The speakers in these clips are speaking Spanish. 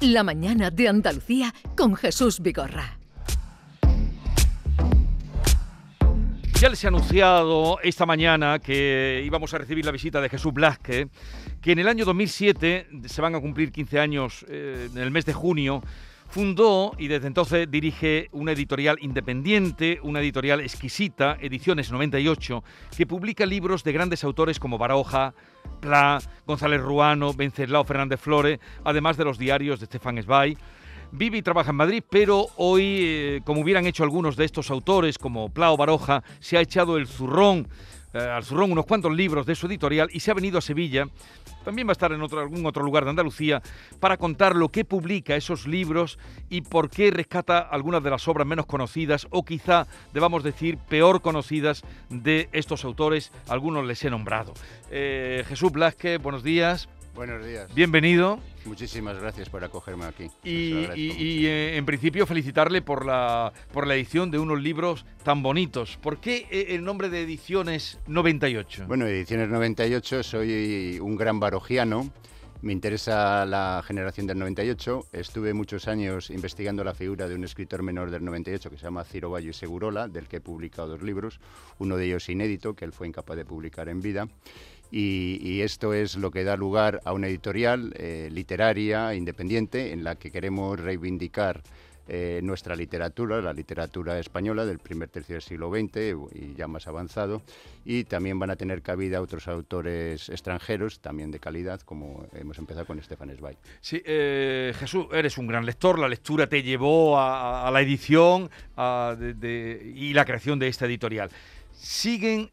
La mañana de Andalucía con Jesús Vigorra. Ya les he anunciado esta mañana que íbamos a recibir la visita de Jesús Blasque, que en el año 2007, se van a cumplir 15 años eh, en el mes de junio, Fundó y desde entonces dirige una editorial independiente, una editorial exquisita, Ediciones 98, que publica libros de grandes autores como Baroja, Pla, González Ruano, Venceslao Fernández Flores, además de los diarios de Stefan Zweig. Vive y trabaja en Madrid, pero hoy, eh, como hubieran hecho algunos de estos autores, como Pla o Baroja, se ha echado el zurrón eh, al zurrón unos cuantos libros de su editorial y se ha venido a Sevilla, también va a estar en otro, algún otro lugar de Andalucía, para contar lo que publica esos libros y por qué rescata algunas de las obras menos conocidas o quizá debamos decir peor conocidas de estos autores, algunos les he nombrado. Eh, Jesús Blasque, buenos días. Buenos días. Bienvenido. Muchísimas gracias por acogerme aquí. Y, eh, en principio felicitarle por la, por la edición de unos libros tan bonitos. ¿Por qué eh, el nombre de Ediciones 98? Bueno, Ediciones 98, soy un gran barogiano. Me interesa la generación del 98. Estuve muchos años investigando la figura de un escritor menor del 98 que se llama Ciro Bayo y Segurola, del que he publicado dos libros, uno de ellos inédito, que él fue incapaz de publicar en vida. Y, esto es lo que da lugar a una editorial eh, literaria independiente en la que queremos reivindicar eh, nuestra literatura, la literatura española del primer tercio del siglo XX y ya más avanzado, y también van a tener cabida otros autores extranjeros, también de calidad, como hemos empezado con Stefan Zweig. Sí, eh, Jesús, eres un gran lector, la lectura te llevó a, la edición y la creación de esta editorial. ¿Siguen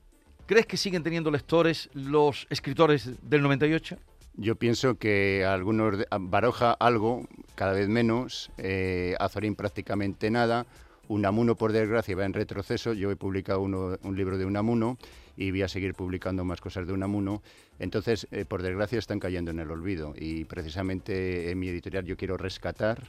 ¿Crees que siguen teniendo lectores los escritores del 98? Yo pienso que algunos, Baroja algo, cada vez menos, eh, Azorín prácticamente nada, Unamuno por desgracia va en retroceso, yo he publicado un libro de Unamuno y voy a seguir publicando más cosas de Unamuno, entonces eh, por desgracia están cayendo en el olvido y precisamente en mi editorial yo quiero rescatar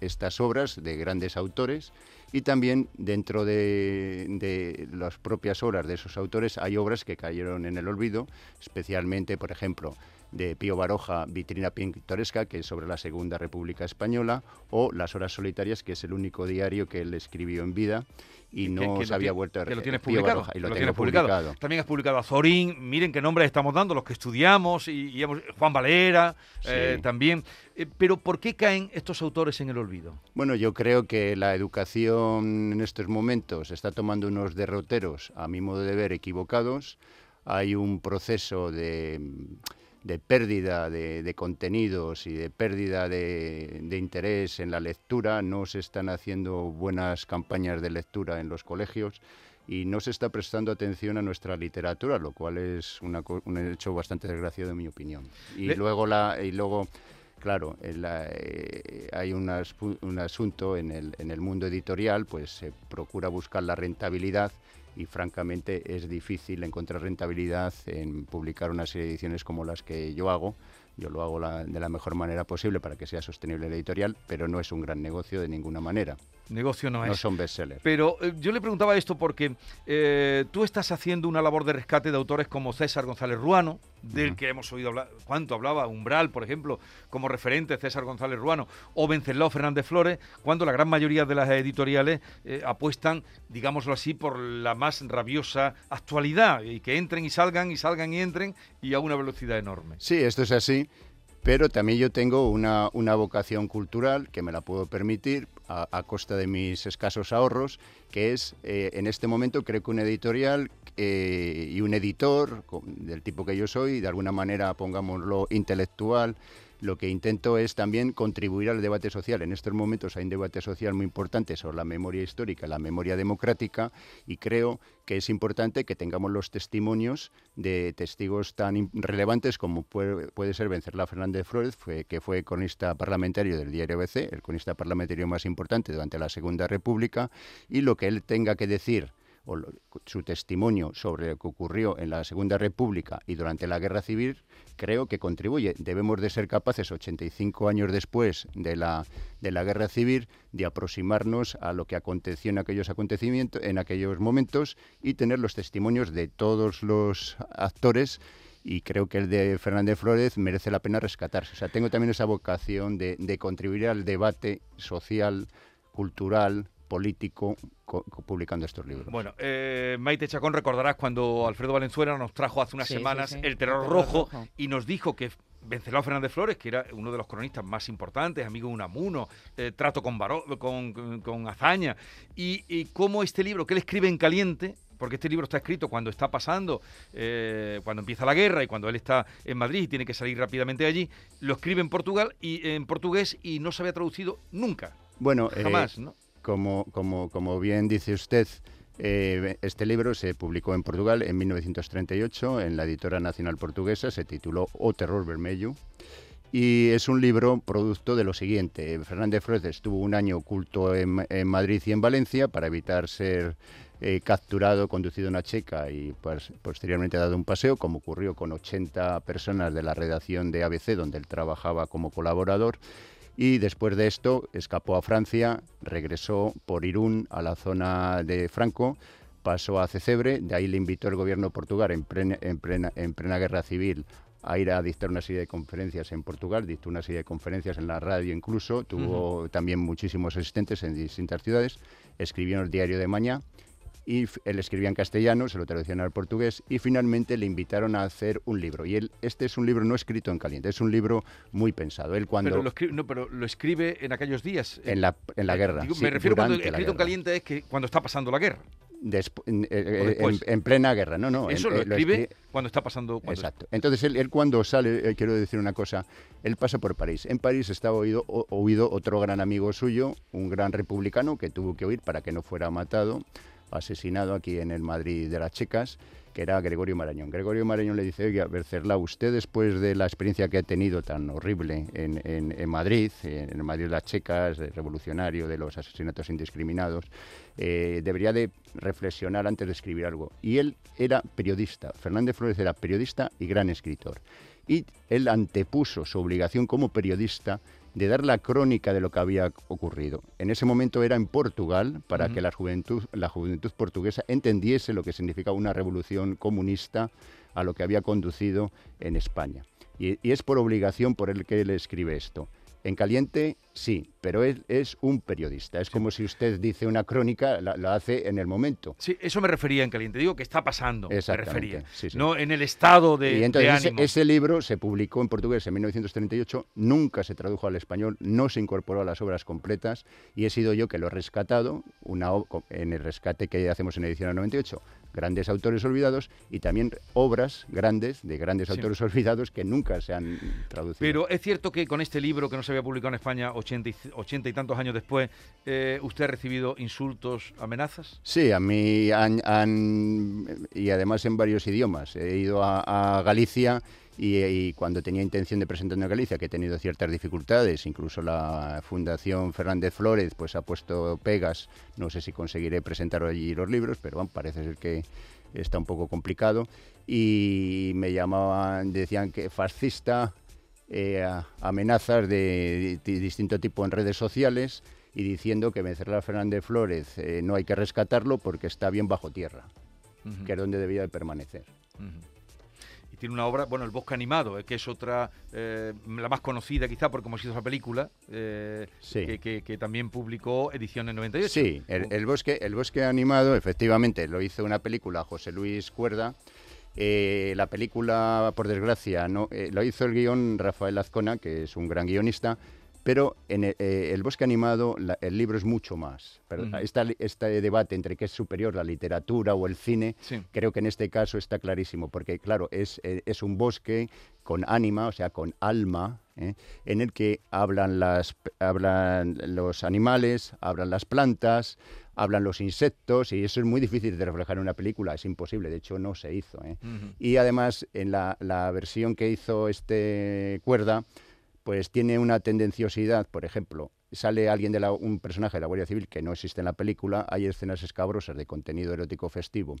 estas obras de grandes autores y también dentro de, las propias obras de esos autores hay obras que cayeron en el olvido, especialmente, por ejemplo, de Pío Baroja, Vitrina Pintoresca, que es sobre la Segunda República Española, o Las Horas Solitarias, que es el único diario que él escribió en vida y no se había vuelto a que lo tienes publicado, y lo, tienes publicado. También has publicado a Zorín, miren qué nombres estamos dando, los que estudiamos, y, Juan Valera, eh, también. Eh, pero ¿por qué caen estos autores en el olvido? Bueno, yo creo que la educación en estos momentos está tomando unos derroteros, a mi modo de ver, equivocados. Hay un proceso de de pérdida de, contenidos y de pérdida de, interés en la lectura, no se están haciendo buenas campañas de lectura en los colegios y no se está prestando atención a nuestra literatura, lo cual es un hecho bastante desgraciado en mi opinión. Y luego la y luego claro, eh, hay un asunto en el, en el mundo editorial, pues se procura buscar la rentabilidad y francamente es difícil encontrar rentabilidad en publicar unas ediciones como las que yo hago. Yo lo hago de la mejor manera posible para que sea sostenible la editorial, pero no es un gran negocio de ninguna manera. Negocio no es. No son bestsellers. Pero eh, yo le preguntaba esto porque eh, tú estás haciendo una labor de rescate de autores como César González Ruano, del que hemos oído hablar, cuánto hablaba, Umbral, por ejemplo, como referente César González Ruano, o Venceslao Fernández Flores, cuando la gran mayoría de las editoriales eh, apuestan, digámoslo así, por la más rabiosa actualidad, y que entren y salgan, y salgan y entren, y a una velocidad enorme. Sí, esto es así. Pero también yo tengo una, una vocación cultural que me la puedo permitir a, costa de mis escasos ahorros, que es, eh, en este momento, creo que un editorial eh, y un editor, del tipo que yo soy, de alguna manera, pongámoslo, intelectual, lo que intento es también contribuir al debate social. En estos momentos hay un debate social muy importante sobre la memoria histórica, la memoria democrática, y creo que es importante que tengamos los testimonios de testigos tan relevantes como puede, ser Vencerla Fernández Flores, que fue cronista parlamentario del diario ABC, el cronista parlamentario más importante durante la Segunda República, y lo que él tenga que decir su testimonio sobre lo que ocurrió en la Segunda República y durante la Guerra Civil, creo que contribuye. Debemos de ser capaces, 85 años después de la, de la Guerra Civil, de aproximarnos a lo que aconteció en aquellos acontecimientos, en aquellos momentos, y tener los testimonios de todos los actores y creo que el de Fernández Flores merece la pena rescatarse. O sea, tengo también esa vocación de, de contribuir al debate social, cultural, político publicando estos libros. Bueno, eh, Maite Chacón, recordarás cuando Alfredo Valenzuela nos trajo hace unas semanas El, terror rojo, y nos dijo que Vencelao Fernández Flores, que era uno de los cronistas más importantes, amigo de Unamuno, eh, trato con, con, con, hazaña, y, y cómo este libro que él escribe en caliente, porque este libro está escrito cuando está pasando, eh, cuando empieza la guerra y cuando él está en Madrid y tiene que salir rápidamente allí, lo escribe en Portugal y en portugués y no se había traducido nunca. Bueno, jamás, ¿no? Como, como, como bien dice usted, eh, este libro se publicó en Portugal en 1938 en la editora nacional portuguesa, se tituló O Terror Vermelho y es un libro producto de lo siguiente. Fernández Flores estuvo un año oculto en, Madrid y en Valencia para evitar ser eh, capturado, conducido a una checa y pues, posteriormente dado un paseo, como ocurrió con 80 personas de la redacción de ABC, donde él trabajaba como colaborador y después de esto escapó a Francia, regresó por Irún a la zona de Franco, pasó a Cecebre, de ahí le invitó el gobierno portugués en plena, en plena, en plena guerra civil a ir a dictar una serie de conferencias en Portugal, dictó una serie de conferencias en la radio incluso, tuvo también muchísimos asistentes en distintas ciudades, escribió en el diario de Mañá y él escribía en castellano, se lo traducían al portugués y finalmente le invitaron a hacer un libro. Y él, este es un libro no escrito en caliente, es un libro muy pensado. Él cuando pero lo escribe, no, pero lo escribe en aquellos días. En la, en la guerra. me refiero cuando escrito en caliente es que cuando está pasando la guerra. Eh, eh, en, plena guerra, no, no. Eso lo, escribe cuando está pasando. Exacto. Entonces él, cuando sale, eh, quiero decir una cosa, él pasa por París. En París estaba oído, oído otro gran amigo suyo, un gran republicano que tuvo que huir para que no fuera matado asesinado aquí en el Madrid de las Checas, que era Gregorio Marañón. Gregorio Marañón le dice, oiga, Bercerla, usted después de la experiencia que ha tenido tan horrible en, en, Madrid, en el Madrid de las Checas, revolucionario, de los asesinatos indiscriminados, eh, debería de reflexionar antes de escribir algo. Y él era periodista, Fernández Flores era periodista y gran escritor. Y él antepuso su obligación como periodista de dar la crónica de lo que había ocurrido. En ese momento era en Portugal para que la juventud, la juventud portuguesa entendiese lo que significaba una revolución comunista a lo que había conducido en España. Y, y es por obligación por el que él escribe esto. En caliente, sí, pero él es un periodista. Es como si usted dice una crónica, la, hace en el momento. Sí, eso me refería en caliente. Digo que está pasando. Me refería. No en el estado de. Y entonces ese, ese, libro se publicó en portugués en 1938, nunca se tradujo al español, no se incorporó a las obras completas y he sido yo que lo he rescatado una, en el rescate que hacemos en edición 98 grandes autores olvidados y también obras grandes de grandes autores olvidados que nunca se han traducido. Pero es cierto que con este libro que no se había publicado en España 80 y, y tantos años después, eh, ¿usted ha recibido insultos, amenazas? Sí, a mí han, y además en varios idiomas. He ido a Galicia y, cuando tenía intención de presentarme a Galicia, que he tenido ciertas dificultades, incluso la Fundación Fernández Flores pues ha puesto pegas, no sé si conseguiré presentar allí los libros, pero bueno, parece ser que está un poco complicado, y me llamaban, decían que fascista, eh, amenazas de, distinto tipo en redes sociales y diciendo que Vencerla Fernández Flores eh, no hay que rescatarlo porque está bien bajo tierra, que es donde debía de permanecer tiene una obra, bueno, El Bosque Animado, eh, que es otra, eh, la más conocida quizá porque hemos hizo esa película, eh, que, también publicó edición en 98. Sí, el, bosque, el Bosque Animado, efectivamente, lo hizo una película José Luis Cuerda. la película, por desgracia, no, lo hizo el guion Rafael Azcona, que es un gran guionista, pero en el, eh, bosque animado el libro es mucho más. Pero este debate entre qué es superior, la literatura o el cine, creo que en este caso está clarísimo, porque claro, es, eh, es un bosque con ánima, o sea, con alma, ¿eh? en el que hablan, las, hablan los animales, hablan las plantas, hablan los insectos, y eso es muy difícil de reflejar en una película, es imposible, de hecho no se hizo. Y además, en la, la versión que hizo este Cuerda, pues tiene una tendenciosidad, por ejemplo, sale alguien de un personaje de la Guardia Civil que no existe en la película, hay escenas escabrosas de contenido erótico festivo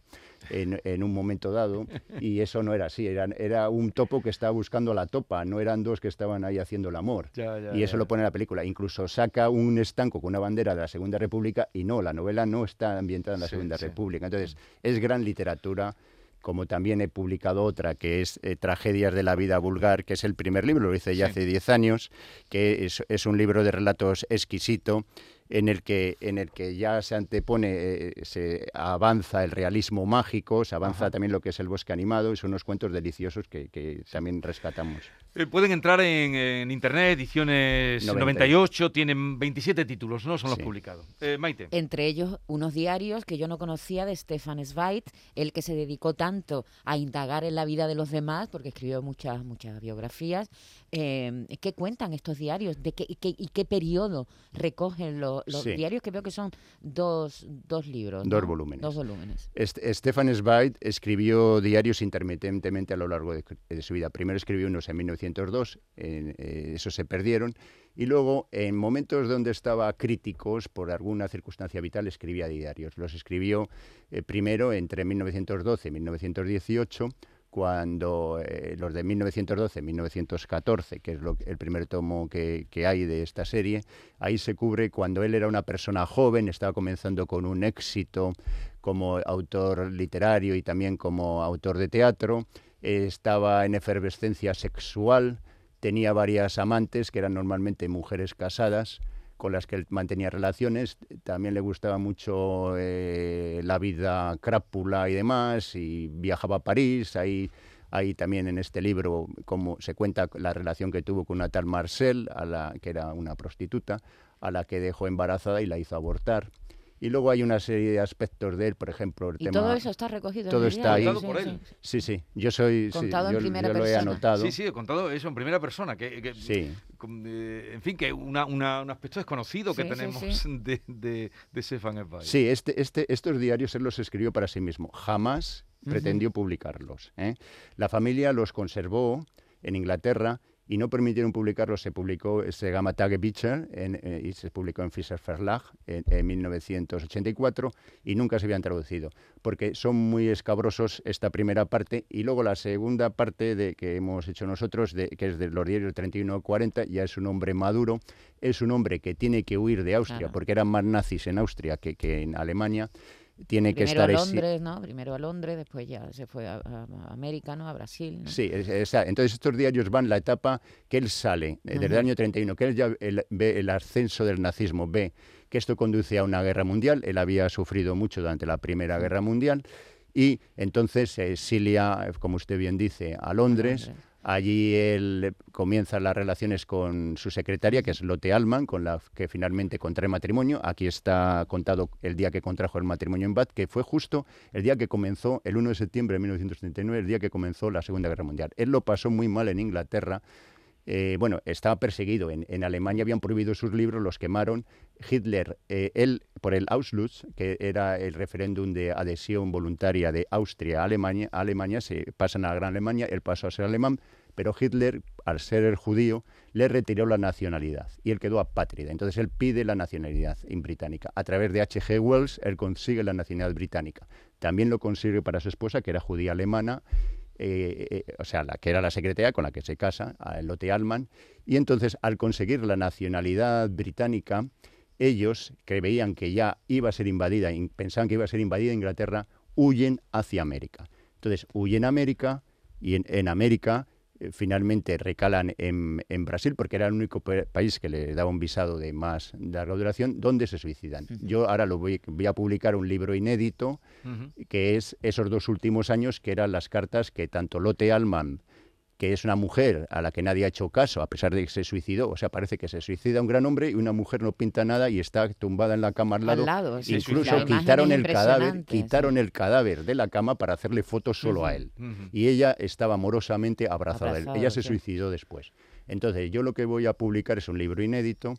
en, un momento dado y eso no era así, era, era, un topo que estaba buscando a la topa, no eran dos que estaban ahí haciendo el amor. y eso lo pone en la película. Incluso saca un estanco con una bandera de la Segunda República y no, la novela no está ambientada en la Segunda República. Entonces, es gran literatura como también he publicado otra que es eh, Tragedias de la vida vulgar, que es el primer libro, lo hice ya hace 10 años, que es, es, un libro de relatos exquisito en el que, en el que ya se antepone, eh, se avanza el realismo mágico, se avanza también lo que es el bosque animado, y son unos cuentos deliciosos que, que también rescatamos. Eh, pueden entrar en, internet, ediciones 98, tienen 27 títulos, ¿no? Son los publicados. Eh, Maite. Entre ellos unos diarios que yo no conocía de Stefan Zweig, el que se dedicó tanto a indagar en la vida de los demás, porque escribió muchas, muchas biografías. Eh, ¿Qué cuentan estos diarios? ¿De qué, y, qué, periodo recogen los diarios? Que veo que son dos, dos libros. Dos volúmenes. Dos volúmenes. Stefan Zweig escribió diarios intermitentemente a lo largo de, de su vida. Primero escribió unos en 1900 1902, eh, se perdieron, y luego en momentos donde estaba críticos por alguna circunstancia vital escribía diarios. Los escribió eh, primero entre 1912 y 1918, cuando eh, los de 1912-1914, que es lo, el primer tomo que, que, hay de esta serie, ahí se cubre cuando él era una persona joven, estaba comenzando con un éxito como autor literario y también como autor de teatro, estaba en efervescencia sexual, tenía varias amantes que eran normalmente mujeres casadas con las que él mantenía relaciones, también le gustaba mucho eh, la vida crápula y demás, y viajaba a París, ahí, ahí también en este libro como se cuenta la relación que tuvo con una tal Marcel, a la, que era una prostituta, a la que dejó embarazada y la hizo abortar. Y luego hay una serie de aspectos de él, por ejemplo, el ¿Y tema... todo eso está recogido Todo en está ahí. por él. Sí, sí. Yo soy... Contado sí, en yo, primera yo lo he persona. anotado. Sí, sí, he contado eso en primera persona. Que, que sí. Eh, en fin, que una, una, un aspecto desconocido que Sí, tenemos sí. de, de, de Stefan Zweig. Sí, este, este, estos diarios él los escribió para sí mismo. Jamás pretendió publicarlos. ¿eh? La familia los conservó en Inglaterra y no permitieron publicarlos. Se publicó, se llama Tagebücher en, eh, y se publicó en Fischer Verlag en, en 1984 y nunca se habían traducido porque son muy escabrosos esta primera parte y luego la segunda parte de que hemos hecho nosotros, de, que es de los diarios 31-40, ya es un hombre maduro, es un hombre que tiene que huir de Austria Claro. porque eran más nazis en Austria que, que en Alemania. Tiene que Primero a estar exi- Londres, ¿no? Primero a Londres, después ya se fue a, a- a América, ¿no? A Brasil, ¿no? Sí, es- esa- entonces estos diarios van la etapa que él sale, eh, desde el año 31, que él ya el- ve el ascenso del nazismo, ve que esto conduce a una guerra mundial, él había sufrido mucho durante la Primera Guerra Mundial, y entonces se exilia, como usted bien dice, a Londres. Londres. Allí él comienza las relaciones con su secretaria, que es Lotte Allman, con la que finalmente contrae matrimonio. Aquí está contado el día que contrajo el matrimonio en Bath, que fue justo el día que comenzó, el 1 de septiembre de 1939, el día que comenzó la Segunda Guerra Mundial. Él lo pasó muy mal en Inglaterra. Eh, bueno, estaba perseguido. En, Alemania habían prohibido sus libros, los quemaron. Hitler, eh, él, por el Auschwitz, que era el referéndum de adhesión voluntaria de Austria a Alemania, a Alemania se pasan a la Gran Alemania, él pasó a ser alemán, pero Hitler, al ser el judío, le retiró la nacionalidad y él quedó apátrida. Entonces él pide la nacionalidad en británica. A través de H.G. Wells, él consigue la nacionalidad británica. También lo consigue para su esposa, que era judía alemana, eh, eh, o sea, la que era la secretaria con la que se casa, a Lotte Allman, y entonces al conseguir la nacionalidad británica, ellos, que veían que ya iba a ser invadida, pensaban que iba a ser invadida Inglaterra, huyen hacia América. Entonces, huyen a América y en, América finalmente recalan en, en Brasil, porque era el único pa- país que le daba un visado de más larga duración, donde se suicidan. Yo ahora lo voy, voy a publicar un libro inédito, que es esos dos últimos años, que eran las cartas que tanto Lotte Allman, que es una mujer a la que nadie ha hecho caso, a pesar de que se suicidó, o sea, parece que se suicida un gran hombre y una mujer no pinta nada y está tumbada en la cama al lado. Al lado, sí, Incluso sí, quitaron el cadáver, quitaron sí. el cadáver de la cama para hacerle fotos solo a él. Y ella estaba amorosamente abrazada a él. Abrazado, Ella se suicidó después. Entonces, yo lo que voy a publicar es un libro inédito,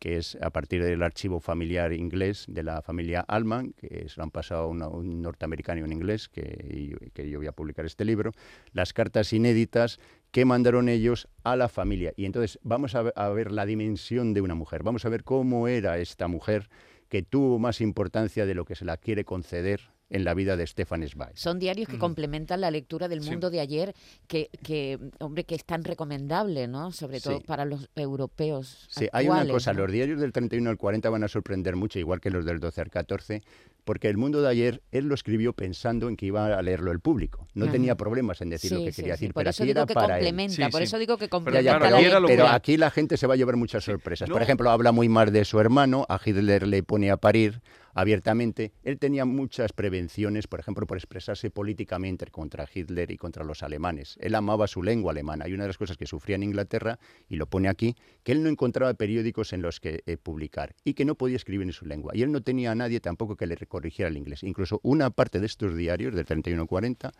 que es a partir del archivo familiar inglés de la familia Allman, que se lo han pasado una- un norteamericano y un inglés, que, yo voy a publicar este libro, las cartas inéditas que mandaron ellos a la familia. Y entonces vamos a ver la dimensión de una mujer, vamos a ver cómo era esta mujer que tuvo más importancia de lo que se la quiere conceder en la vida de Stefan Zweig. Son diarios que complementan la lectura del Sí. mundo de ayer, que, que, hombre, que es tan recomendable, ¿no? Sobre todo Sí. para los europeos. Sí, hay una actuales, cosa, ¿no? los diarios del 31 al 40 van a sorprender mucho, igual que los del 12 al 14, porque el mundo de ayer él lo escribió pensando en que iba a leerlo el público. No Ajá. tenía problemas en decir lo Sí, que sí, quería sí. decir, Por pero eso aquí digo era que para complementa, Sí, por sí. eso digo que complementa Claro, pero, aquí pero la gente se va a llevar muchas Sí. sorpresas. No. Por ejemplo, habla muy mal de su hermano, a Hitler le pone a parir abiertamente. Él tenía muchas prevenciones, por ejemplo, por expresarse políticamente contra Hitler y contra los alemanes. Él amaba su lengua alemana. Hay una de las cosas que sufría en Inglaterra, y lo pone aquí, que él no encontraba periódicos en los que eh, publicar y que no podía escribir en su lengua. Y él no tenía a nadie tampoco que le corrigiera el inglés. Incluso una parte de estos diarios, del 31-40,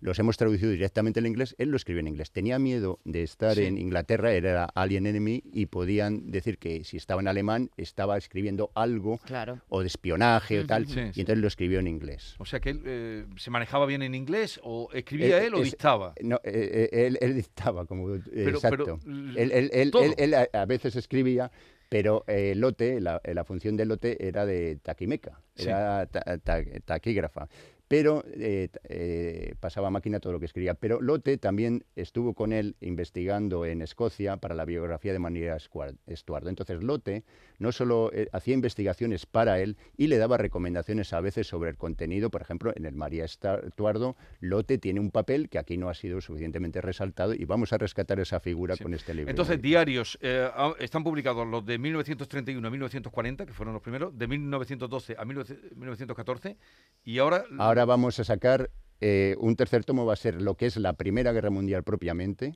los hemos traducido directamente al inglés, él lo escribió en inglés. Tenía miedo de estar Sí. en Inglaterra, era Alien Enemy, y podían decir que si estaba en alemán estaba escribiendo algo Claro. o de espionaje o tal, Sí, y sí. entonces lo escribió en inglés. O sea que él eh, se manejaba bien en inglés o escribía Eh, él o es- dictaba. No, eh, él, él dictaba, como Pero- exacto. pero, él, él- él- a veces escribía, pero eh, lote, la, la función de lote era de taquimeca, Sí. era ta- ta- taquígrafa. Pero eh, eh, pasaba a máquina todo lo que escribía. Pero Lotte también estuvo con él investigando en Escocia para la biografía de María Estuardo. Entonces Lotte no solo eh, hacía investigaciones para él y le daba recomendaciones a veces sobre el contenido. Por ejemplo, en el María Estuardo, Lotte tiene un papel que aquí no ha sido suficientemente resaltado y vamos a rescatar esa figura Sí. con este libro. Entonces, diarios, ah, están publicados los de 1931 a 1940, que fueron los primeros, de 1912 a 19- 1914, y ahora... Ahora vamos a sacar eh, un tercer tomo, va a ser lo que es la Primera Guerra Mundial propiamente,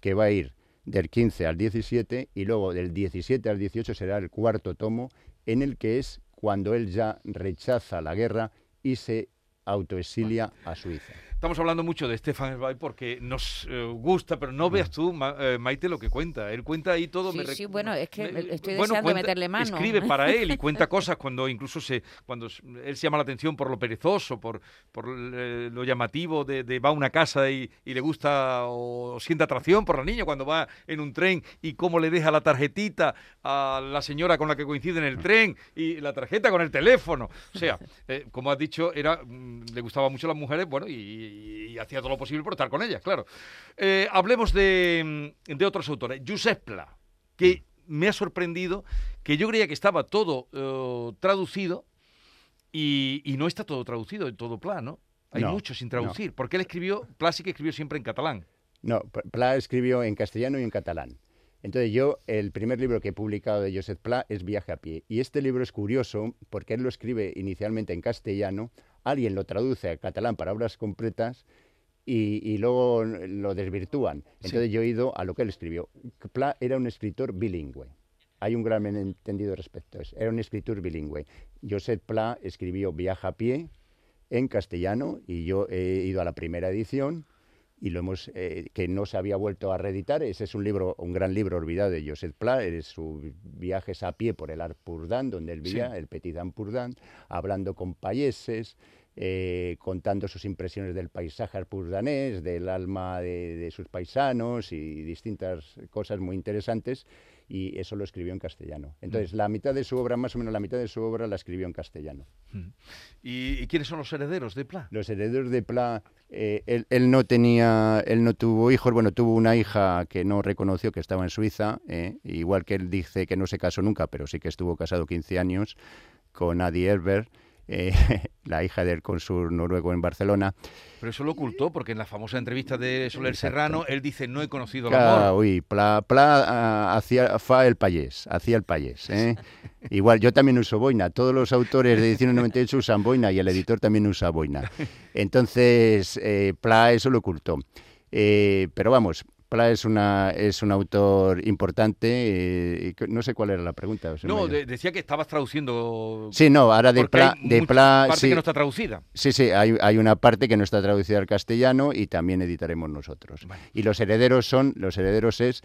que va a ir del 15 al 17 y luego del 17 al 18 será el cuarto tomo, en el que es cuando él ya rechaza la guerra y se autoexilia a Suiza. Estamos hablando mucho de Stefan Zweig porque nos eh, gusta, pero no veas tú, Ma- eh, Maite, lo que cuenta. Él cuenta ahí todo. Sí, me sí, bueno, es que me- estoy bueno, deseando cuenta- meterle mano. Escribe para él y cuenta cosas cuando incluso se, cuando él se llama la atención por lo perezoso, por, por eh, lo llamativo de, de va a una casa y, y le gusta o siente atracción por la niña cuando va en un tren y cómo le deja la tarjetita a la señora con la que coincide en el tren y la tarjeta con el teléfono. O sea, eh, como has dicho, era mm, le gustaba mucho a las mujeres, bueno, y, y- y hacía todo lo posible por estar con ellas, claro. Eh, hablemos de, mm, de otros autores. Josep Pla, que me ha sorprendido, que yo creía que estaba todo eh, traducido y, y no está todo traducido en todo Pla, ¿no? Hay No, mucho sin traducir, porque él escribió, Pla sí que escribió siempre en catalán. No, Pla escribió en castellano y en catalán. Entonces yo, el primer libro que he publicado de Josep Pla es Viaje a pie. Y este libro es curioso porque él lo escribe inicialmente en castellano, alguien lo traduce a catalán para obras completas y, y luego lo desvirtúan. Entonces yo he ido a lo que él escribió. Pla era un escritor bilingüe. Hay un gran entendido respecto a eso. Era un escritor bilingüe. Josep Pla escribió Viaje a pie en castellano y yo he ido a la primera edición y lo hemos eh, que no se había vuelto a reeditar. Ese es un libro, un gran libro olvidado de Josep Pla, es sus viajes a pie por el Arpurdán, donde él vivía, Sí. el Petit Ampurdán, hablando con payeses, eh, contando sus impresiones del paisaje arpurdanés, del alma de, de sus paisanos y distintas cosas muy interesantes. Y eso lo escribió en castellano. Entonces, la mitad de su obra, más o menos la mitad de su obra, la escribió en castellano. ¿Y, y quiénes son los herederos de Pla? Los herederos de Pla, eh, él, él no tenía, él no tuvo hijos, bueno, tuvo una hija que no reconoció que estaba en Suiza, eh, igual que él dice que no se casó nunca, pero sí que estuvo casado 15 años con Adi Herbert, eh, la hija del cónsul noruego en Barcelona. Pero eso lo ocultó porque en la famosa entrevista de Soler Exacto. Serrano él dice no he conocido el amor. uy, Pla, Pla fa el payés, hacía el payés. ¿eh? Igual, yo también uso boina. Todos los autores de edición 98 usan boina y el editor también usa boina. Entonces, eh, Pla eso lo ocultó. Eh, pero vamos, Pla es, una, es un autor importante. eh, no sé cuál era la pregunta. No, de- decía que estabas traduciendo. Sí, no, ahora de Pla, hay de mucha Pla, parte sí, que no está traducida. sí, sí, hay, hay una parte que no está traducida al castellano y también editaremos nosotros. Vale. Y los herederos son, los herederos es,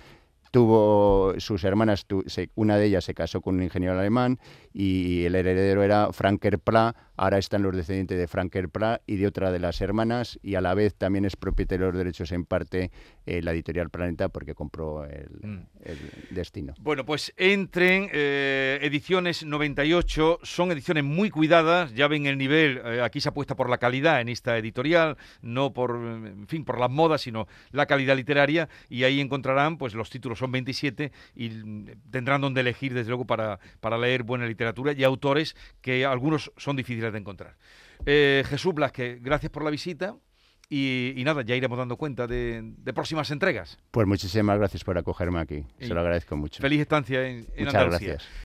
tuvo sus hermanas, tu- se- una de ellas se casó con un ingeniero alemán y el heredero era Franker Pla, ahora están los descendientes de Franker Pla y de otra de las hermanas, y a la vez también es propietario de los derechos en parte eh, la editorial Planeta porque compró el, Mm. el destino. Bueno, pues entren eh, ediciones 98, son ediciones muy cuidadas, ya ven el nivel, eh, aquí se apuesta por la calidad en esta editorial, no por, en fin, por las modas, sino la calidad literaria, y ahí encontrarán, pues los títulos son 27 y mm, tendrán donde elegir, desde luego, para, para leer buena literatura y autores que algunos son difíciles de encontrar. Eh, Jesús Blasque, gracias por la visita. Y, y nada, ya iremos dando cuenta de, de próximas entregas. Pues muchísimas gracias por acogerme aquí, Y se lo agradezco mucho. Feliz estancia en, en Muchas Andalucía. gracias.